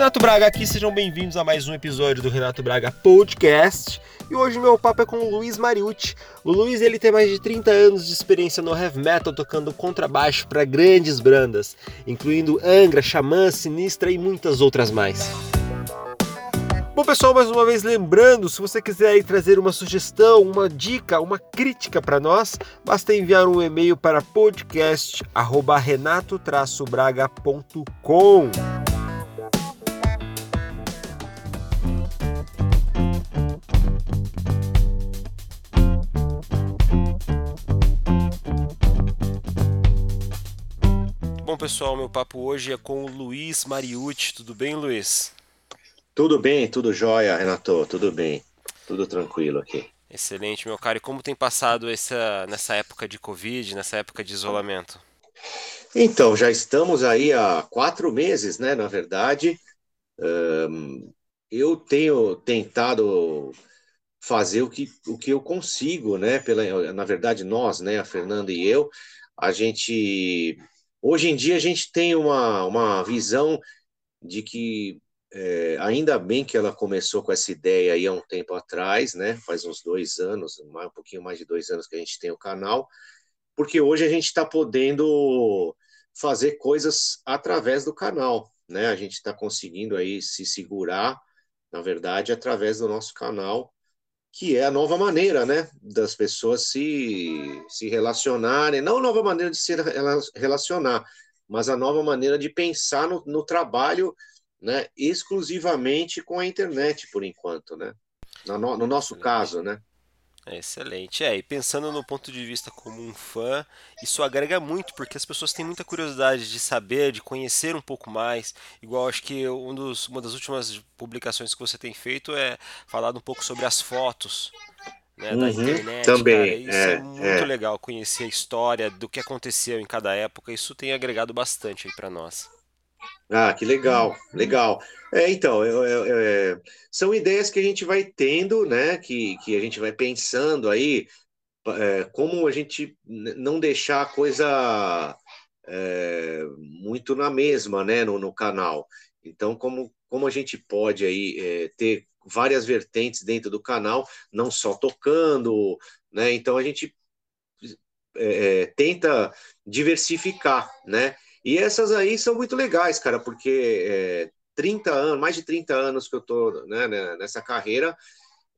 Renato Braga aqui, sejam bem-vindos a mais um episódio do Renato Braga Podcast. E hoje meu papo é com o Luiz Mariucci. O Luiz ele tem mais de 30 anos de experiência no heavy metal tocando contrabaixo para grandes bandas, incluindo Angra, Xamã, Sinistra e muitas outras mais. Bom pessoal, mais uma vez lembrando, se você quiser trazer uma sugestão, uma dica, uma crítica para nós, basta enviar um e-mail para podcast@renato-braga.com. pessoal, meu papo hoje é com o Luiz Mariucci. Tudo bem, Luiz? Tudo bem, tudo jóia, Renato, tudo bem, tudo tranquilo aqui. Excelente, meu caro. E como tem passado essa, nessa época de Covid, nessa época de isolamento? Então, já estamos aí há quatro meses, né? Na verdade, um, eu tenho tentado fazer o que, o que eu consigo, né? Pela, na verdade, nós, né? A Fernanda e eu, a gente. Hoje em dia, a gente tem uma, uma visão de que é, ainda bem que ela começou com essa ideia aí há um tempo atrás, né? Faz uns dois anos, um pouquinho mais de dois anos que a gente tem o canal, porque hoje a gente está podendo fazer coisas através do canal, né? A gente está conseguindo aí se segurar, na verdade, através do nosso canal, que é a nova maneira, né? Das pessoas se, se relacionarem, não a nova maneira de se relacionar, mas a nova maneira de pensar no, no trabalho né, exclusivamente com a internet por enquanto, né? No, no nosso Excelente. caso, né? É excelente. É, e pensando no ponto de vista como um fã, isso agrega muito, porque as pessoas têm muita curiosidade de saber, de conhecer um pouco mais. Igual acho que um dos, uma das últimas publicações que você tem feito é falado um pouco sobre as fotos. Né, uhum, da internet, também. Cara. Isso é, é muito é. legal conhecer a história do que aconteceu em cada época. Isso tem agregado bastante aí para nós. Ah, que legal, legal. É, então, eu, é, são ideias que a gente vai tendo, né? Que, que a gente vai pensando aí, é, como a gente não deixar a coisa é, muito na mesma, né? No, no, canal. Então, como, como a gente pode aí é, ter várias vertentes dentro do canal, não só tocando, né? Então a gente é, tenta diversificar, né? E essas aí são muito legais, cara, porque é, 30 anos, mais de 30 anos que eu tô né, né, nessa carreira,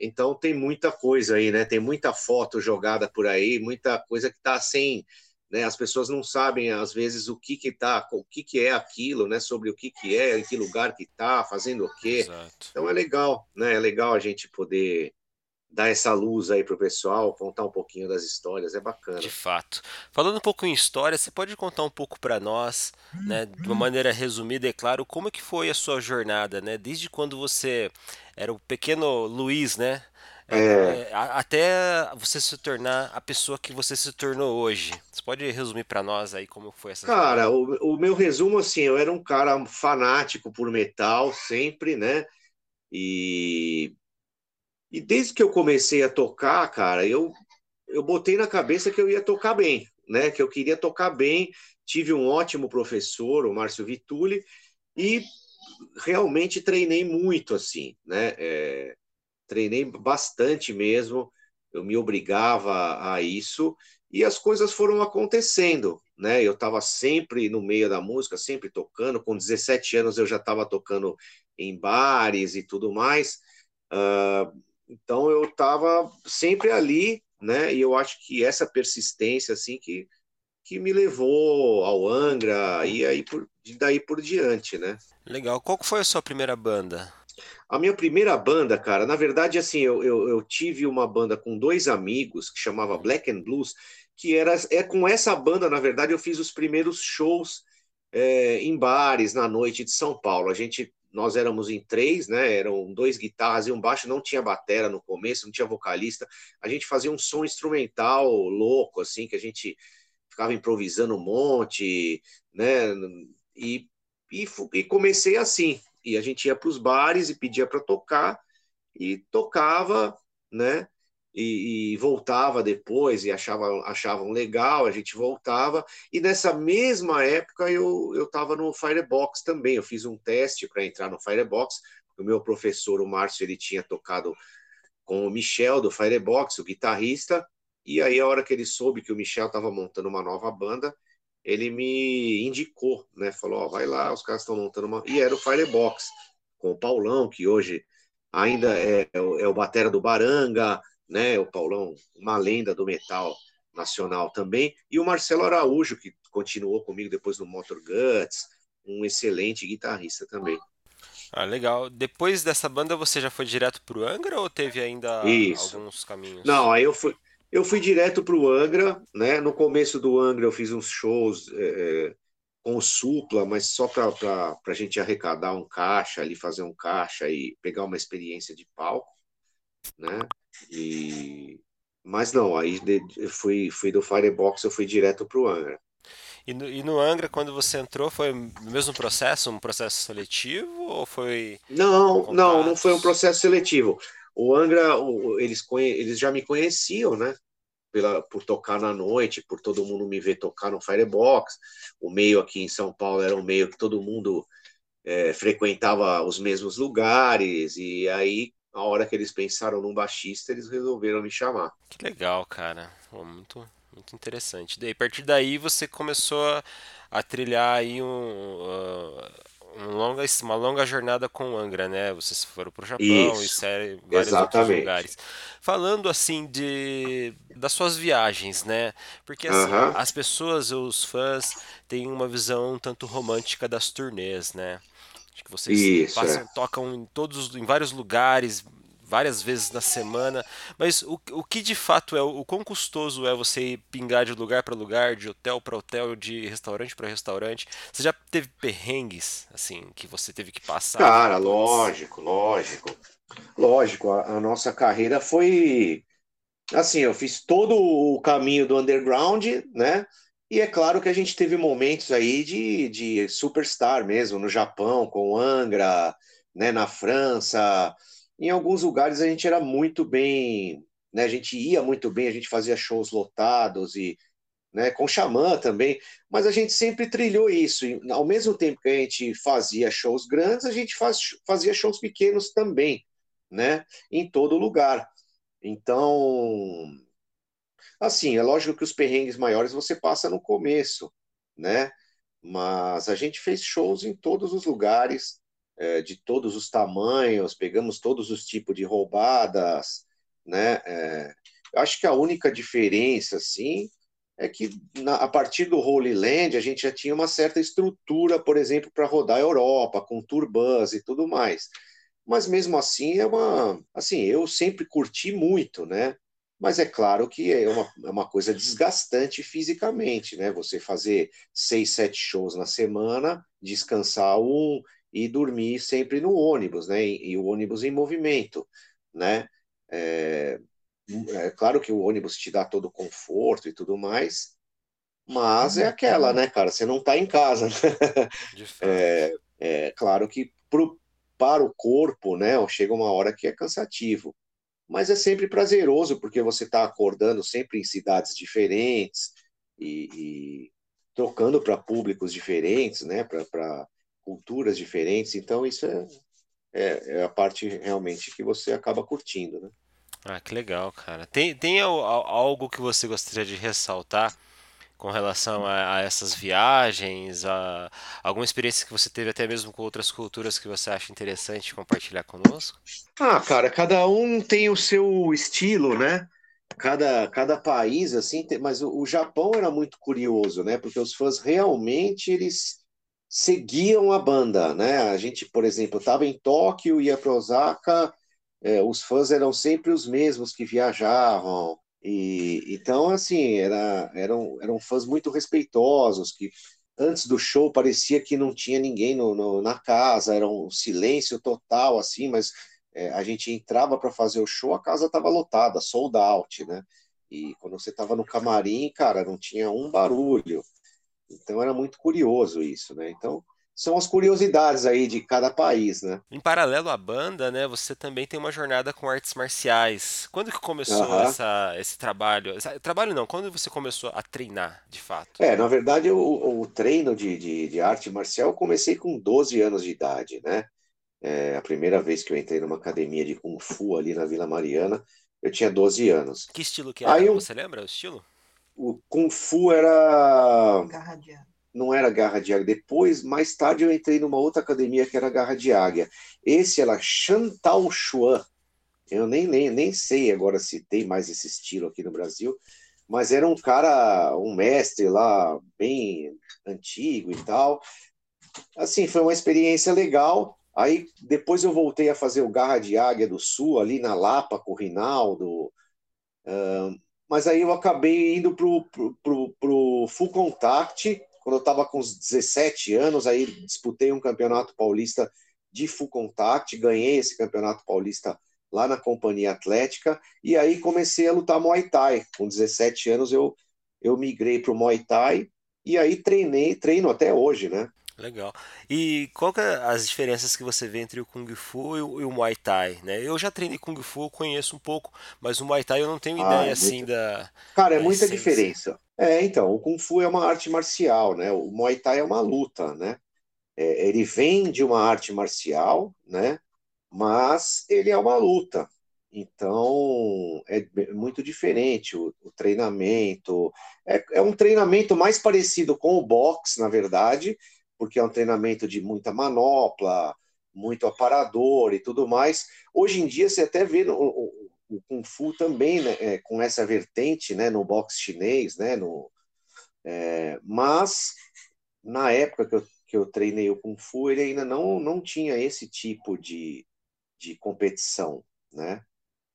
então tem muita coisa aí, né? Tem muita foto jogada por aí, muita coisa que tá sem, né? As pessoas não sabem às vezes o que que tá, o que que é aquilo, né? Sobre o que que é, em que lugar que tá, fazendo o quê. Exato. Então é legal, né? É legal a gente poder dar essa luz aí pro pessoal, contar um pouquinho das histórias, é bacana. De fato. Falando um pouco em história, você pode contar um pouco para nós, né, de uma maneira resumida, é claro, como é que foi a sua jornada, né? Desde quando você era o pequeno Luiz, né? É, é. até você se tornar a pessoa que você se tornou hoje. Você pode resumir para nós aí como foi essa Cara, o, o meu resumo assim, eu era um cara fanático por metal sempre, né? E e desde que eu comecei a tocar, cara, eu, eu botei na cabeça que eu ia tocar bem, né? Que eu queria tocar bem. Tive um ótimo professor, o Márcio Vitulli, e realmente treinei muito, assim, né? É, treinei bastante mesmo. Eu me obrigava a isso e as coisas foram acontecendo, né? Eu estava sempre no meio da música, sempre tocando. Com 17 anos eu já estava tocando em bares e tudo mais. Uh, então eu estava sempre ali, né? E eu acho que essa persistência assim que que me levou ao Angra e aí por daí por diante, né? Legal. Qual foi a sua primeira banda? A minha primeira banda, cara, na verdade, assim, eu, eu, eu, tive uma banda com dois amigos que chamava Black and Blues, que era é com essa banda, na verdade, eu fiz os primeiros shows é, em bares na noite de São Paulo. A gente nós éramos em três, né? Eram dois guitarras e um baixo, não tinha batera no começo, não tinha vocalista. A gente fazia um som instrumental louco, assim, que a gente ficava improvisando um monte, né? E, e, e comecei assim. E a gente ia para os bares e pedia para tocar, e tocava, né? E, e, voltava depois e achava, achavam legal, a gente voltava. E nessa mesma época eu estava no Firebox também. Eu fiz um teste para entrar no Firebox. O meu professor, o Márcio, ele tinha tocado com o Michel do Firebox, o guitarrista. E aí, a hora que ele soube que o Michel estava montando uma nova banda, ele me indicou, né? Falou: ó, vai lá, os caras estão montando uma. E era o Firebox, com o Paulão, que hoje ainda é, é o, é o batera do Baranga, né? O Paulão, uma lenda do metal nacional também, e o Marcelo Araújo, que continuou comigo depois no Motor Guts, um excelente guitarrista também. Ah, legal. Depois dessa banda você já foi direto pro Angra ou teve ainda Isso. alguns caminhos? Não, aí eu fui, eu fui direto pro Angra, né? No começo do Angra eu fiz uns shows é, com o Supla, mas só para a gente arrecadar um caixa ali, fazer um caixa e pegar uma experiência de palco, né? E mas não, aí de, fui, fui do Firebox, eu fui direto para o Angra. E no, e no, Angra, quando você entrou, foi o mesmo processo, um processo seletivo ou foi? Não, contatos? não, não foi um processo seletivo. O Angra, o, eles, eles já me conheciam, né? Pela, por tocar na noite, por todo mundo me ver tocar no Firebox. O meio aqui em São Paulo era um meio que todo mundo é, frequentava os mesmos lugares, e aí a hora que eles pensaram num baixista, eles resolveram me chamar. Que legal, cara. muito, muito interessante. Daí, a partir daí você começou a, a trilhar aí um, uh, um longa, uma longa jornada com o Angra, né? Vocês foram para o Japão Isso, e série, vários exatamente. outros lugares. Falando assim de das suas viagens, né? Porque assim, uh -huh. as pessoas, os fãs, têm uma visão um tanto romântica das turnês, né? Que vocês Isso, passam, é. tocam em todos, em vários lugares, várias vezes na semana. Mas o, o que de fato é, o quão custoso é você pingar de lugar para lugar, de hotel para hotel, de restaurante para restaurante? Você já teve perrengues, assim, que você teve que passar? Cara, lógico, lógico. Lógico, a, a nossa carreira foi. Assim, eu fiz todo o caminho do underground, né? E é claro que a gente teve momentos aí de, de superstar mesmo, no Japão, com Angra, né, na França. Em alguns lugares a gente era muito bem, né, a gente ia muito bem, a gente fazia shows lotados e né, com Xamã também, mas a gente sempre trilhou isso. E, ao mesmo tempo que a gente fazia shows grandes, a gente faz, fazia shows pequenos também, né, em todo lugar. Então, Assim, é lógico que os perrengues maiores você passa no começo, né? Mas a gente fez shows em todos os lugares, é, de todos os tamanhos, pegamos todos os tipos de roubadas, né? É, eu acho que a única diferença, assim, é que na, a partir do Holy Land a gente já tinha uma certa estrutura, por exemplo, para rodar a Europa, com turbans e tudo mais. Mas mesmo assim é uma, assim, eu sempre curti muito, né? Mas é claro que é uma, é uma coisa desgastante fisicamente, né? Você fazer seis, sete shows na semana, descansar um e dormir sempre no ônibus, né? E, e o ônibus em movimento, né? É, é, claro que o ônibus te dá todo o conforto e tudo mais, mas é aquela, né, cara? Você não está em casa. Né? É, é, claro que pro, para o corpo, né, chega uma hora que é cansativo mas é sempre prazeroso, porque você está acordando sempre em cidades diferentes e, e tocando para públicos diferentes, né, para culturas diferentes, então isso é, é, é, a parte realmente que você acaba curtindo, né? Ah, que legal, cara. Tem, tem algo que você gostaria de ressaltar com relação a, a, essas viagens, a alguma experiência que você teve até mesmo com outras culturas que você acha interessante compartilhar conosco? Ah, cara, cada um tem o seu estilo, né? Cada, cada país, assim, tem, mas o, o Japão era muito curioso, né? Porque os fãs realmente eles seguiam a banda, né? A gente, por exemplo, estava em Tóquio, ia para Osaka, é, os fãs eram sempre os mesmos que viajavam. E, então, assim, era, eram, eram fãs muito respeitosos, que antes do show parecia que não tinha ninguém no, no na casa, era um silêncio total, assim, mas é, a gente entrava para fazer o show, a casa estava lotada, sold out, né? E quando você estava no camarim, cara, não tinha um barulho. Então era muito curioso isso, né? Então, são as curiosidades aí de cada país, né? Em paralelo à banda, né, você também tem uma jornada com artes marciais. Quando que começou essa, esse trabalho? Trabalho não, quando você começou a treinar, de fato? É, na verdade, o, o treino de, de, de arte marcial eu comecei com 12 anos de idade, né? É, a primeira vez que eu entrei numa academia de Kung Fu ali na Vila Mariana, eu tinha 12 anos. Que estilo que Aí era? eu- Você lembra o estilo? o Kung Fu era Garra de água. Não era garra de águia. Depois, mais tarde, eu entrei numa outra academia que era garra de águia. Esse era Chantal Chuan. Eu nem, nem, nem sei agora se tem mais esse estilo aqui no Brasil, mas era um cara, um mestre lá, bem antigo e tal. Assim, foi uma experiência legal. Aí depois eu voltei a fazer o Garra de Águia do Sul, ali na Lapa, com o Rinaldo. Mas aí eu acabei indo pro, pro, pro, pro Full Contact, quando eu estava com uns 17 anos, aí disputei um campeonato paulista de Full Contact, ganhei esse campeonato paulista lá na Companhia Atlética, e aí comecei a lutar Muay Thai. Com 17 anos eu, eu migrei pro Muay Thai, e aí treinei, treino até hoje, né? Legal. E qual que é as diferenças que você vê entre o Kung Fu e o, e o Muay Thai, né? Eu já treinei Kung Fu, conheço um pouco, mas o Muay Thai eu não tenho Ah, ideia é assim da, Cara, é muita essência. diferença. É, então, o Kung Fu é uma arte marcial, né? O Muay Thai é uma luta, né? É, ele vem de uma arte marcial, né? Mas ele é uma luta. Então, é muito diferente o, o treinamento. É, é um treinamento mais parecido com o boxe, na verdade, porque é um treinamento de muita manopla, muito aparador e tudo mais. Hoje em dia, você até vê o Kung Fu também, né, é, com essa vertente, né, no boxe chinês, né, no, é, mas na época que eu, que eu treinei o Kung Fu, ele ainda não, não tinha esse tipo de, de competição, né?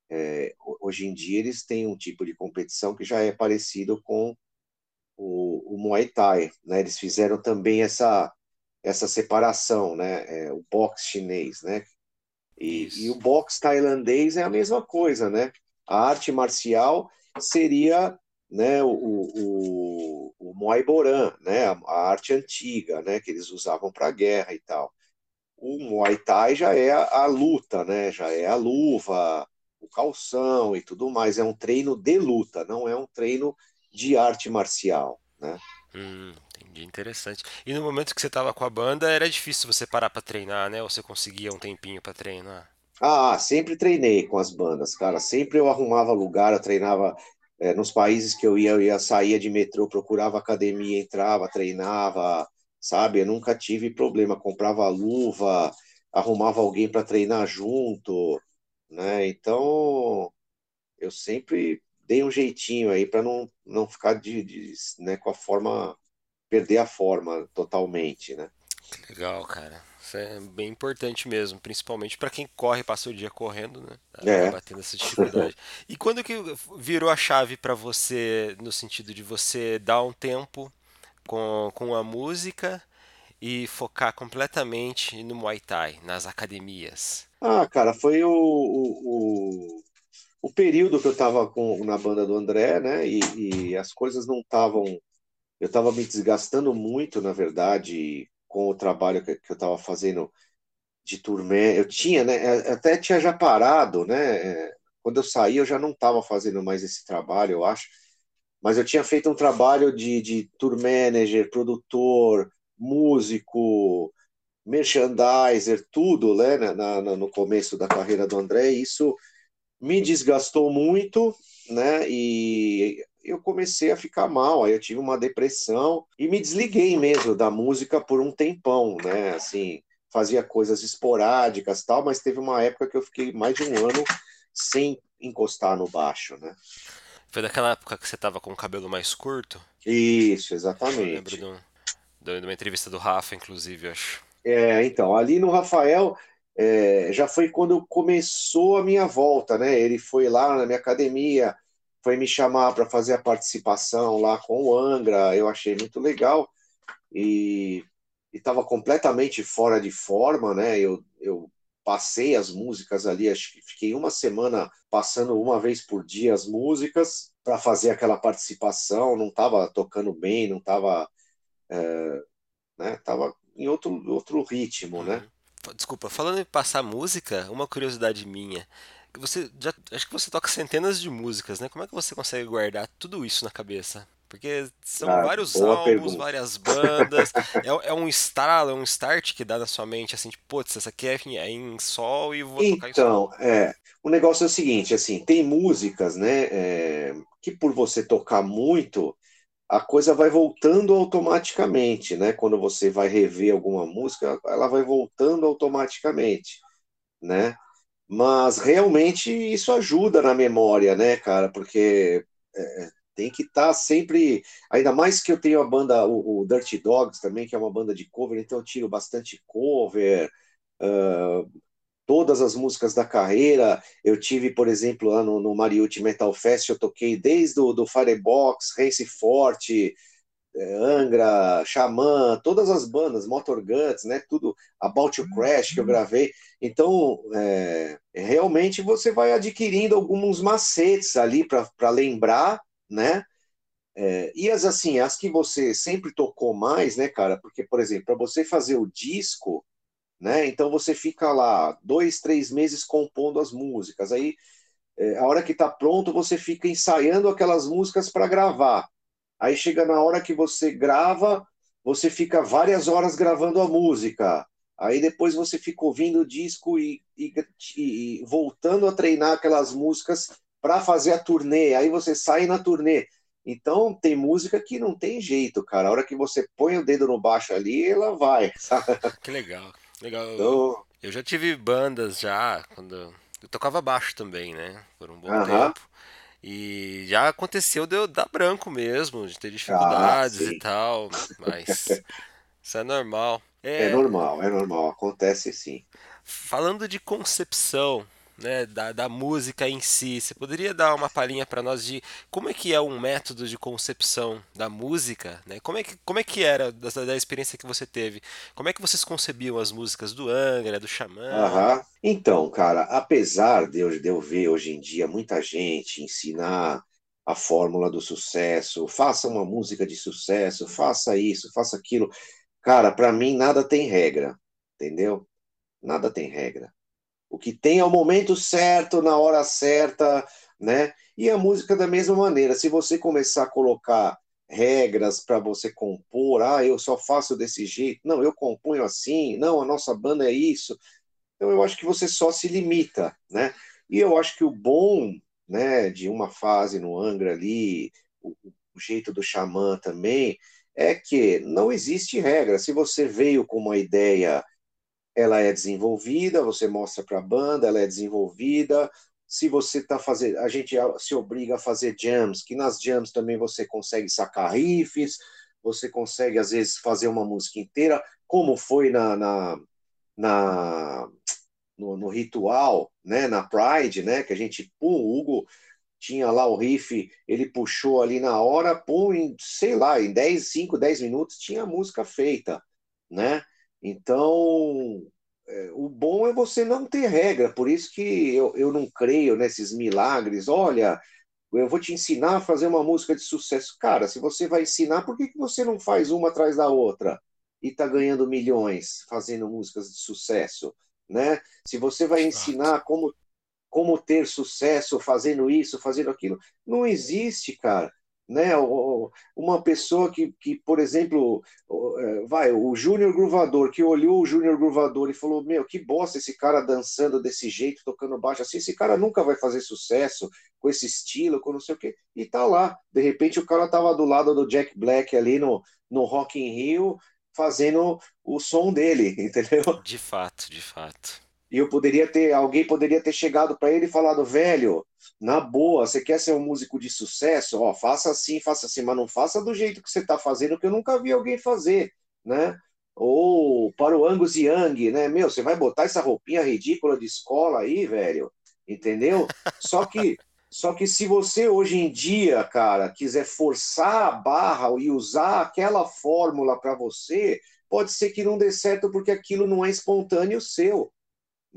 É, ho- hoje em dia eles têm um tipo de competição que já é parecido com o, o Muay Thai, né? Eles fizeram também essa, essa separação, né? É, o boxe chinês, né? E, e o boxe tailandês é a mesma coisa, né? A arte marcial seria, né, o, o, o Muay Boran, né? A, a arte antiga, né? Que eles usavam para guerra e tal. O Muay Thai já é a, a luta, né? Já é a luva, o calção e tudo mais. É um treino de luta, não é um treino de arte marcial, né? Hum, entendi, interessante. E no momento que você estava com a banda, era difícil você parar para treinar, né? Ou você conseguia um tempinho para treinar? Ah, sempre treinei com as bandas, cara. Sempre eu arrumava lugar, eu treinava eh, nos países que eu ia, eu ia saía de metrô, procurava academia, entrava, treinava, sabe? Eu nunca tive problema, comprava luva, arrumava alguém para treinar junto, né? Então, eu sempre dei um jeitinho aí para não, não ficar de, de, né, com a forma, perder a forma totalmente, né? Que legal, cara. Isso é bem importante mesmo, principalmente para quem corre, passa o dia correndo, né? É. Acaba tendo essa dificuldade. E quando que virou a chave para você, no sentido de você dar um tempo com, com a música e focar completamente no Muay Thai, nas academias? Ah, cara, foi o, o, o, o período que eu estava com, na banda do André, né? E, e as coisas não estavam. Eu estava me desgastando muito, na verdade, com o trabalho que, que eu estava fazendo de turnê. Eu tinha, né? eu Até tinha já parado, né? é, Quando eu saí, eu já não estava fazendo mais esse trabalho, eu acho. Mas eu tinha feito um trabalho de, de tour manager, produtor, músico, merchandiser, tudo, né? Na, na- no começo da carreira do André. E isso me desgastou muito, né? E eu comecei a ficar mal, aí eu tive uma depressão e me desliguei mesmo da música por um tempão, né? Assim, fazia coisas esporádicas, tal, mas teve uma época que eu fiquei mais de um ano sem encostar no baixo, né? Foi daquela época que você tava com o cabelo mais curto? Isso, Eu lembro exatamente. de, um- de uma entrevista do Rafa, inclusive, acho. É, então, ali no Rafael, é, já foi quando começou a minha volta, né? Ele foi lá na minha academia, foi me chamar para fazer a participação lá com o Angra, eu achei muito legal e estava completamente fora de forma, né? Eu, eu passei as músicas ali, acho que fiquei uma semana passando uma vez por dia as músicas para fazer aquela participação, não estava tocando bem, não estava, né? Tava em outro, outro ritmo, né? Uhum. Desculpa, falando em passar música, uma curiosidade minha. Você já, acho que você toca centenas de músicas, né? Como é que você consegue guardar tudo isso na cabeça? Porque são Ah, vários álbuns, pergunta. várias bandas. É, é um estalo, é um start que dá na sua mente, assim, tipo, putz, essa aqui é em, é sol e vou tocar em sol. Então, é, o negócio é o seguinte, assim, tem músicas, né, é, que por você tocar muito, a coisa vai voltando automaticamente, né? Quando você vai rever alguma música, ela vai voltando automaticamente, né? Mas realmente isso ajuda na memória, né, cara? Porque é, tem que estar sempre. Ainda mais que eu tenho a banda, o, o Dirty Dogs também, que é uma banda de cover, então eu tiro bastante cover. ah, todas as músicas da carreira. Eu tive, por exemplo, lá no, no Mariucci Metal Fest, eu toquei desde o do Firebox, Race Forte, Angra, Xamã, todas as bandas, Motor Guts, né? Tudo, About to Crash que eu gravei. Então, é, realmente você vai adquirindo alguns macetes ali para lembrar, né? É, e as assim, as que você sempre tocou mais, né, cara? Porque, por exemplo, para você fazer o disco, né? Então você fica lá dois, três meses compondo as músicas. Aí, é, a hora que tá pronto, você fica ensaiando aquelas músicas para gravar. Aí chega na hora que você grava, você fica várias horas gravando a música. Aí depois você fica ouvindo o disco e, e, e voltando a treinar aquelas músicas para fazer a turnê. Aí você sai na turnê. Então tem música que não tem jeito, cara. A hora que você põe o dedo no baixo ali, ela vai, sabe? Que legal, legal. Eu, Então, eu já tive bandas já, quando eu tocava baixo também, né? Por um bom aham. tempo. E já aconteceu de eu dar branco mesmo, de ter Ah, dificuldades e sim. tal, mas isso é normal. É É, normal, é normal. Acontece sim. falando de concepção, né, da, da música em si, você poderia dar uma palhinha para nós de como é que é um método de concepção da música, né? Como é que, como é que era da, da experiência que você teve? Como é que vocês concebiam as músicas do Angra, do Xamã? Então, cara, apesar de eu, de eu ver hoje em dia muita gente ensinar a fórmula do sucesso, faça uma música de sucesso, faça isso, faça aquilo. Cara, para mim nada tem regra, entendeu? Nada tem regra. O que tem é o momento certo, na hora certa, né? E a música da mesma maneira. Se você começar a colocar regras para você compor, ah, eu só faço desse jeito, não, eu componho assim, não, a nossa banda é isso. Então eu acho que você só se limita, né? E eu acho que o bom, né, de uma fase no Angra ali, o, o jeito do Xamã também, é que não existe regra. Se você veio com uma ideia ela é desenvolvida, você mostra para a banda, ela é desenvolvida. Se você está fazendo, a gente se obriga a fazer jams, que nas jams também você consegue sacar riffs, você consegue às vezes fazer uma música inteira, como foi na, na, na no, no, ritual, né, na Pride, né, que a gente, pum, o Hugo tinha lá o riff, ele puxou ali na hora, pum, em, sei lá, em 10, 5, 10 minutos tinha a música feita, né? Então, é, o bom é você não ter regra, por isso que eu, eu não creio nesses milagres. Olha, eu vou te ensinar a fazer uma música de sucesso. Cara, se você vai ensinar, por que, que você não faz uma atrás da outra e está ganhando milhões fazendo músicas de sucesso? Né? Se você vai ensinar como, como ter sucesso fazendo isso, fazendo aquilo, não existe, cara né? Uma pessoa que, que por exemplo, vai, o Júnior Gruvador, que olhou o Júnior Gruvador e falou: Meu, que bosta esse cara dançando desse jeito, tocando baixo assim. Esse cara nunca vai fazer sucesso com esse estilo, com não sei o quê. E tá lá. De repente, o cara tava do lado do Jack Black ali no, no Rock in Rio, fazendo o som dele, entendeu? De fato, de fato. E eu poderia ter, alguém poderia ter chegado para ele e falado, velho, na boa, você quer ser um músico de sucesso? Ó, faça assim, faça assim, mas não faça do jeito que você está fazendo, que eu nunca vi alguém fazer, né? Ou para o Angus Young, né? Meu, você vai botar essa roupinha ridícula de escola aí, velho, entendeu? Só que, só que se você hoje em dia, cara, quiser forçar a barra e usar aquela fórmula para você, pode ser que não dê certo porque aquilo não é espontâneo seu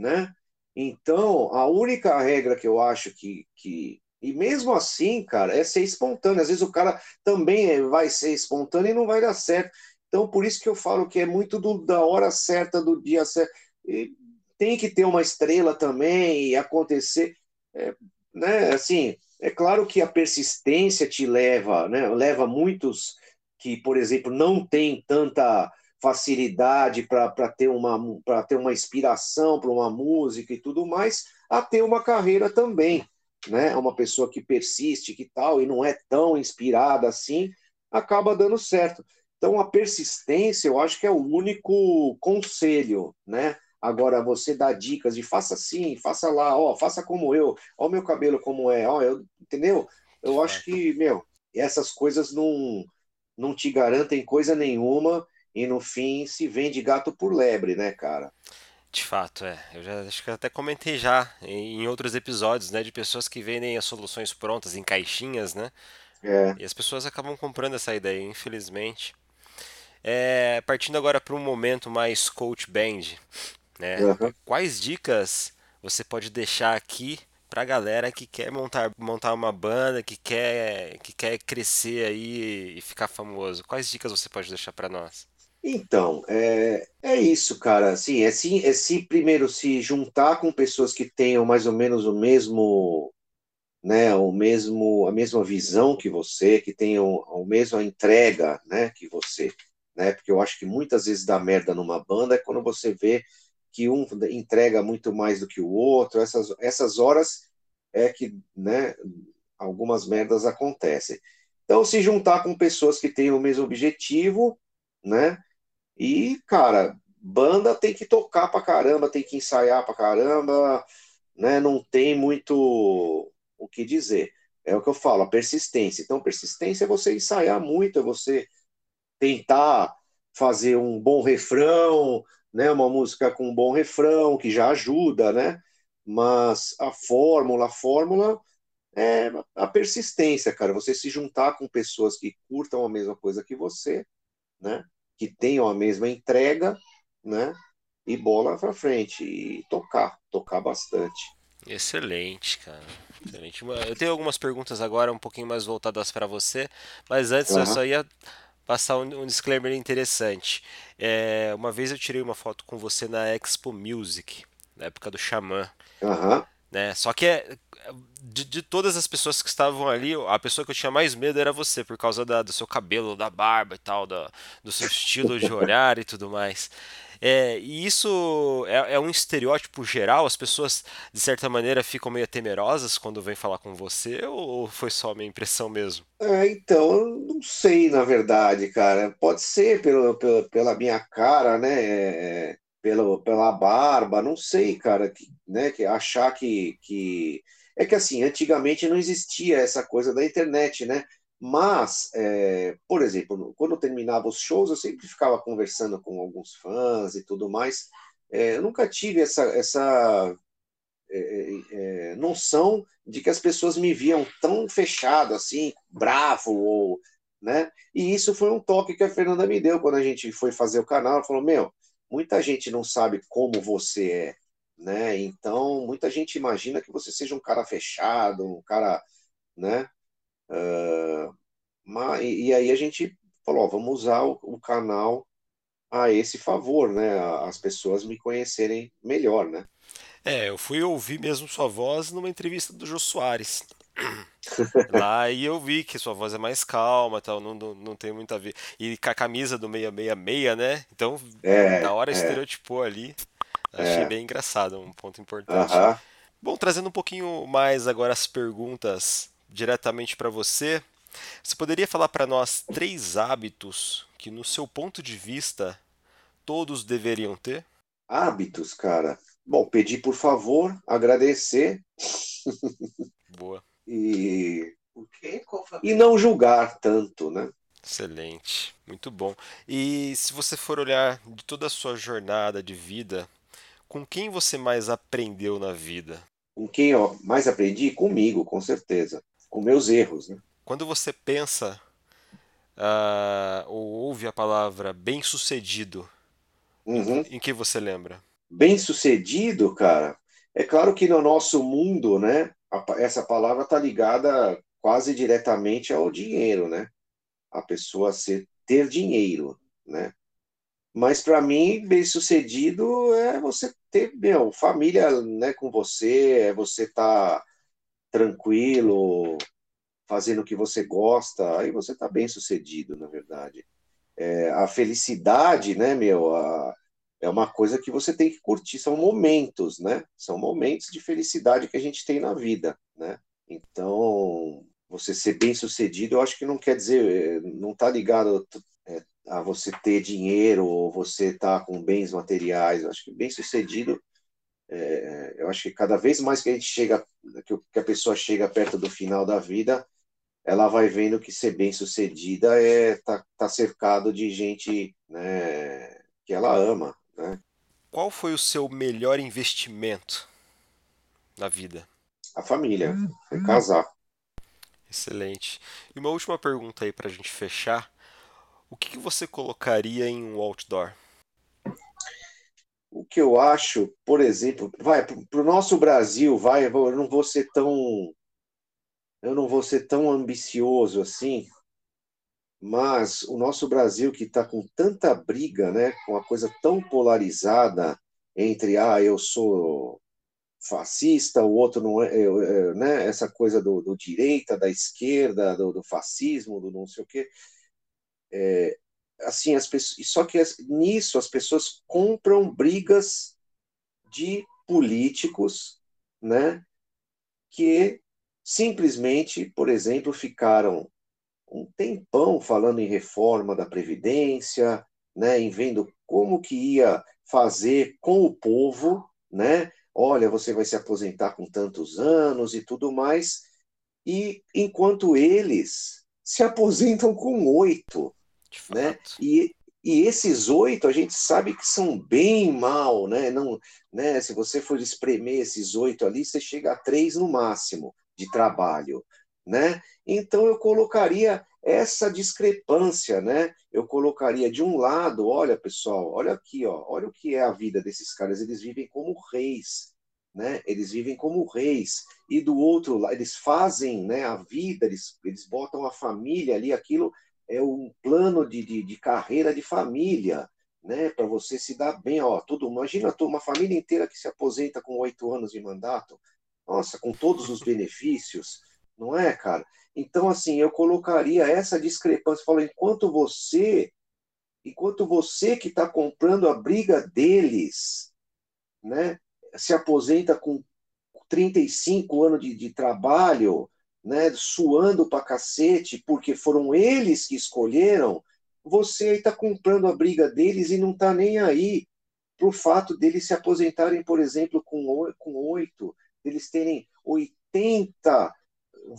né? Então, a única regra que eu acho que, que. E mesmo assim, cara, é ser espontâneo. Às vezes o cara também vai ser espontâneo e não vai dar certo. Então, por isso que eu falo que é muito do, da hora certa, do dia certo. E tem que ter uma estrela também e acontecer. É, né? Assim, é claro que a persistência te leva, né? leva muitos que, por exemplo, não tem tanta facilidade para ter, uma, ter uma inspiração para uma música e tudo mais, a ter uma carreira também. Né? Uma pessoa que persiste, que tal, e não é tão inspirada assim, acaba dando certo. Então, a persistência, eu acho que é o único conselho, né? Agora, você dá dicas de faça assim, faça lá, ó, faça como eu, ó o meu cabelo como é, ó, eu, entendeu? Eu acho que, meu, essas coisas não, não te garantem coisa nenhuma e no fim se vende gato por lebre, né, cara? De fato, é. Eu já acho que até comentei já em outros episódios, né, de pessoas que vendem as soluções prontas em caixinhas, né? É. E as pessoas acabam comprando essa ideia, infelizmente. É, partindo agora para um momento mais coach band, né? Uhum. Quais dicas você pode deixar aqui para a galera que quer montar, montar uma banda, que quer, que quer crescer aí e ficar famoso? Quais dicas você pode deixar para nós? Então, é, é isso, cara. Assim, é, sim, é se primeiro se juntar com pessoas que tenham mais ou menos o mesmo, né, o mesmo, a mesma visão que você, que tenham a mesma entrega, né, que você, né? Porque eu acho que muitas vezes dá merda numa banda é quando você vê que um entrega muito mais do que o outro. Essas, essas horas é que, né, algumas merdas acontecem. Então, se juntar com pessoas que têm o mesmo objetivo, né? E, cara, banda tem que tocar pra caramba, tem que ensaiar pra caramba, né? Não tem muito o que dizer. É o que eu falo, a persistência. Então, persistência é você ensaiar muito, é você tentar fazer um bom refrão, né? Uma música com um bom refrão, que já ajuda, né? Mas a fórmula, a fórmula é a persistência, cara. Você se juntar com pessoas que curtam a mesma coisa que você, né? Que tenham a mesma entrega, né? E bola para frente e tocar, tocar bastante. Excelente, cara. Excelente. Eu tenho algumas perguntas agora um pouquinho mais voltadas para você, mas antes uhum. eu só ia passar um, um disclaimer interessante. É, uma vez eu tirei uma foto com você na Expo Music, na época do Xamã. Uhum. Né? Só que é, de, de, todas as pessoas que estavam ali, a pessoa que eu tinha mais medo era você, por causa da, do seu cabelo, da barba e tal, do seu estilo de olhar e tudo mais. É, e isso é, é, um estereótipo geral? As pessoas, de certa maneira, ficam meio temerosas quando vêm falar com você? Ou foi só minha impressão mesmo? É, então, eu não sei, na verdade, cara. Pode ser pelo, pelo pela minha cara, né? Pelo, pela barba, não sei, cara. Que, né, que achar que, que é que assim, antigamente não existia essa coisa da internet, né? Mas, é, por exemplo, quando eu terminava os shows, eu sempre ficava conversando com alguns fãs e tudo mais. É, eu nunca tive essa, essa é, é, é noção de que as pessoas me viam tão fechado, assim, bravo, ou, né? E isso foi um toque que a Fernanda me deu quando a gente foi fazer o canal. Ela falou: Meu, muita gente não sabe como você é né? Então, muita gente imagina que você seja um cara fechado, um cara, né? Uh, mas, e aí a gente falou, ó, vamos usar o, o, canal a esse favor, né? As pessoas me conhecerem melhor, né? É, eu fui ouvir mesmo sua voz numa entrevista do Jô Soares. Lá e eu vi que sua voz é mais calma, tal, não, não, não tem muito a ver. E com a camisa do 666, né? Então, é, na hora é. estereotipou ali. Achei É. bem engraçado, um ponto importante. Aham. Bom, trazendo um pouquinho mais agora as perguntas diretamente para você, você poderia falar para nós três hábitos que, no seu ponto de vista, todos deveriam ter? Hábitos, cara. Bom, pedir por favor, agradecer Boa, e, e não julgar tanto, né? excelente, muito bom. E se você for olhar de toda a sua jornada de vida, com quem você mais aprendeu na vida? Com quem eu mais aprendi? Comigo, com certeza. Com meus erros, né? Quando você pensa ah, ou ouve a palavra bem-sucedido, em, Uhum. em que você lembra? Bem sucedido, cara. É claro que no nosso mundo, né? Essa palavra está ligada quase diretamente ao dinheiro, né? A pessoa ser, ter dinheiro, né? Mas para mim, bem sucedido é você ter, meu, família, né, com você, é você estar tá tranquilo, fazendo o que você gosta, aí você está bem sucedido, na verdade. É, a felicidade, né, meu, a, é uma coisa que você tem que curtir, são momentos, né? São momentos de felicidade que a gente tem na vida, né? Então, você ser bem sucedido, eu acho que não quer dizer, não está ligado é, a você ter dinheiro ou você estar tá com bens materiais. Eu acho que bem sucedido, é, eu acho que cada vez mais que a gente chega, que a pessoa chega perto do final da vida, ela vai vendo que ser bem sucedida é tá, tá cercado de gente né, que ela ama. Né? Qual foi o seu melhor investimento na vida? A família, foi casar. Excelente. E uma última pergunta aí para a gente fechar. O que, que você colocaria em um outdoor? O que eu acho, por exemplo, vai para o nosso Brasil, vai, eu não vou ser tão, eu não vou ser tão ambicioso assim, mas o nosso Brasil que está com tanta briga, né, com a coisa tão polarizada entre ah, eu sou fascista, o outro não é, é né, essa coisa do, do, direita, da esquerda, do, do, fascismo, do não sei o quê. É, assim, as pessoas, só que as, nisso as pessoas compram brigas de políticos, né, que simplesmente, por exemplo, ficaram um tempão falando em reforma da previdência, né, em vendo como que ia fazer com o povo, né, olha, você vai se aposentar com tantos anos e tudo mais, e enquanto eles se aposentam com oito, né? E, e esses oito a gente sabe que são bem mal, né? Não, né? Se você for espremer esses oito ali, você chega a três no máximo de trabalho, né? Então eu colocaria essa discrepância, né? Eu colocaria de um lado, olha pessoal, olha aqui, ó, olha o que é a vida desses caras, eles vivem como reis, né? Eles vivem como reis e do outro lado eles fazem, né? A vida, eles, eles botam a família ali, aquilo é um plano de, de, de carreira de família, né? Para você se dar bem, ó, tudo. Imagina uma família inteira que se aposenta com oito anos de mandato, nossa, com todos os benefícios, não é, cara? Então, assim, eu colocaria essa discrepância, falando, enquanto você, enquanto você que está comprando a briga deles, né, se aposenta com 35 anos de, de trabalho, né, suando pra cacete, porque foram eles que escolheram, você está comprando a briga deles e não está nem aí pro fato deles se aposentarem, por exemplo, com, 8, eles terem 80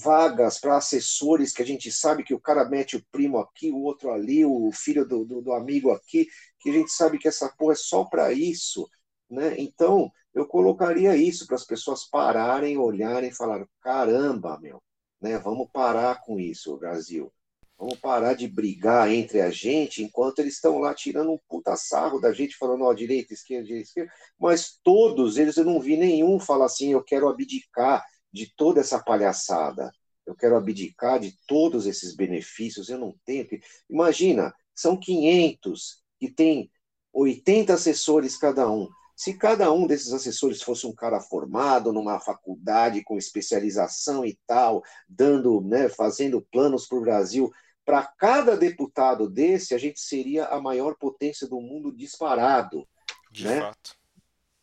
vagas para assessores que a gente sabe que o cara mete o primo aqui, o outro ali, o filho do, do, do amigo aqui, que a gente sabe que essa porra é só para isso. Né? Então, eu colocaria isso para as pessoas pararem, olharem e falar: caramba, meu, né? vamos parar com isso, Brasil. Vamos parar de brigar entre a gente enquanto eles estão lá tirando um puta sarro da gente, falando, ó, direita, esquerda, direita, esquerda. Mas todos eles, eu não vi nenhum falar assim, eu quero abdicar de toda essa palhaçada. Eu quero abdicar de todos esses benefícios. Eu não tenho que. Imagina, são 500 que tem 80 assessores cada um. Se cada um desses assessores fosse um cara formado numa faculdade com especialização e tal, dando, né, fazendo planos para o Brasil, para cada deputado desse, a gente seria a maior potência do mundo disparado. De né? fato.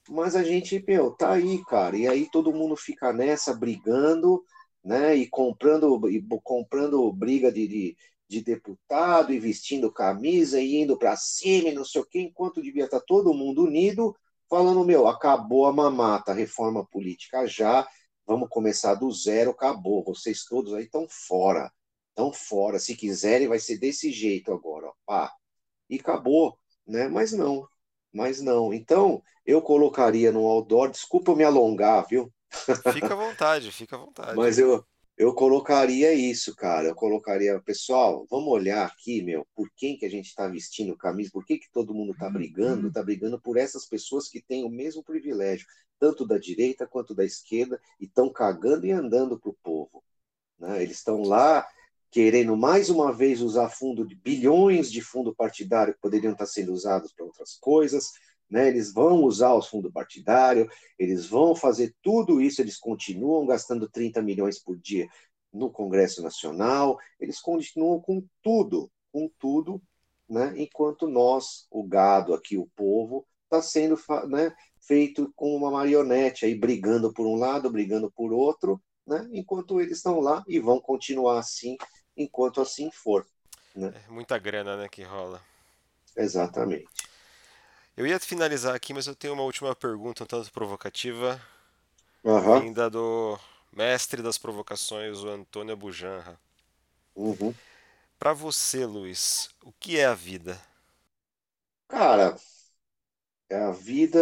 Mas a gente, meu, tá aí, cara. E aí todo mundo fica nessa, brigando, né? E comprando, e comprando briga de, de, de deputado, e vestindo camisa, e indo para cima, e não sei o quê, enquanto devia estar tá todo mundo unido, falando, meu, acabou a mamata, reforma política já, vamos começar do zero, acabou. Vocês todos aí estão fora. Estão fora. Se quiserem, vai ser desse jeito agora, ó. Pá. E acabou, né? Mas não mas não. Então, eu colocaria no outdoor, desculpa me alongar, viu? Fica à vontade, fica à vontade. Mas eu, eu colocaria isso, cara. Eu colocaria, pessoal, vamos olhar aqui, meu, por quem que a gente está vestindo camisa, por que, que todo mundo está brigando? Está brigando por essas pessoas que têm o mesmo privilégio, tanto da direita quanto da esquerda, e estão cagando e andando para o povo. Né? Eles estão lá querendo mais uma vez usar fundo de bilhões de fundo partidário que poderiam estar sendo usados para outras coisas, né? Eles vão usar os fundos partidários, eles vão fazer tudo isso, eles continuam gastando 30 milhões por dia no Congresso Nacional, eles continuam com tudo, com tudo, né? Enquanto nós, o gado aqui, o povo, está sendo né, feito com uma marionete aí brigando por um lado, brigando por outro, né? Enquanto eles estão lá e vão continuar assim enquanto assim for. Né? É muita grana, né, que rola. Exatamente. Eu ia finalizar aqui, mas eu tenho uma última pergunta, um tanto provocativa, uhum. ainda do mestre das provocações, o Antônio Bujanra. Uhum. Para você, Luiz, o que é a vida? Cara, a vida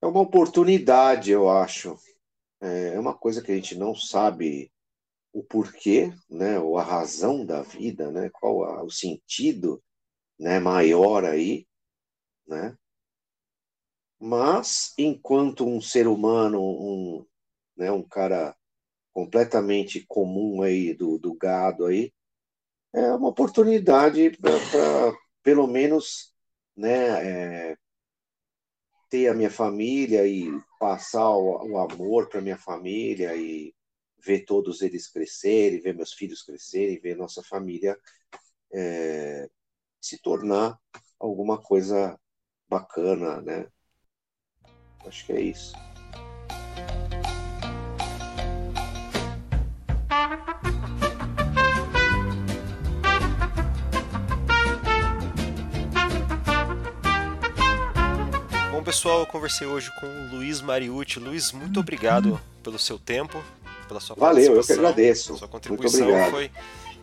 é uma oportunidade, eu acho. É uma coisa que a gente não sabe o porquê, né, ou a razão da vida, né, qual a, o sentido, né, maior aí, né? Mas enquanto um ser humano, um, né, um cara completamente comum aí do, do gado aí, é uma oportunidade para pelo menos, né, é, ter a minha família e passar o, o amor para minha família e ver todos eles crescerem, ver meus filhos crescerem, ver nossa família é, se tornar alguma coisa bacana, né? Acho que é isso. Bom, pessoal, eu conversei hoje com o Luiz Mariucci. Luiz, muito obrigado pelo seu tempo pela sua Valeu, eu que agradeço. Sua contribuição foi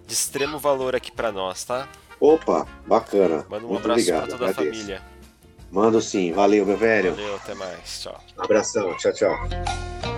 de extremo valor aqui para nós, tá? Opa, bacana. Manda um Muito abraço para toda agradeço. a família. Mando sim. Valeu, meu velho. Valeu, até mais. Tchau. abração. Tchau, tchau.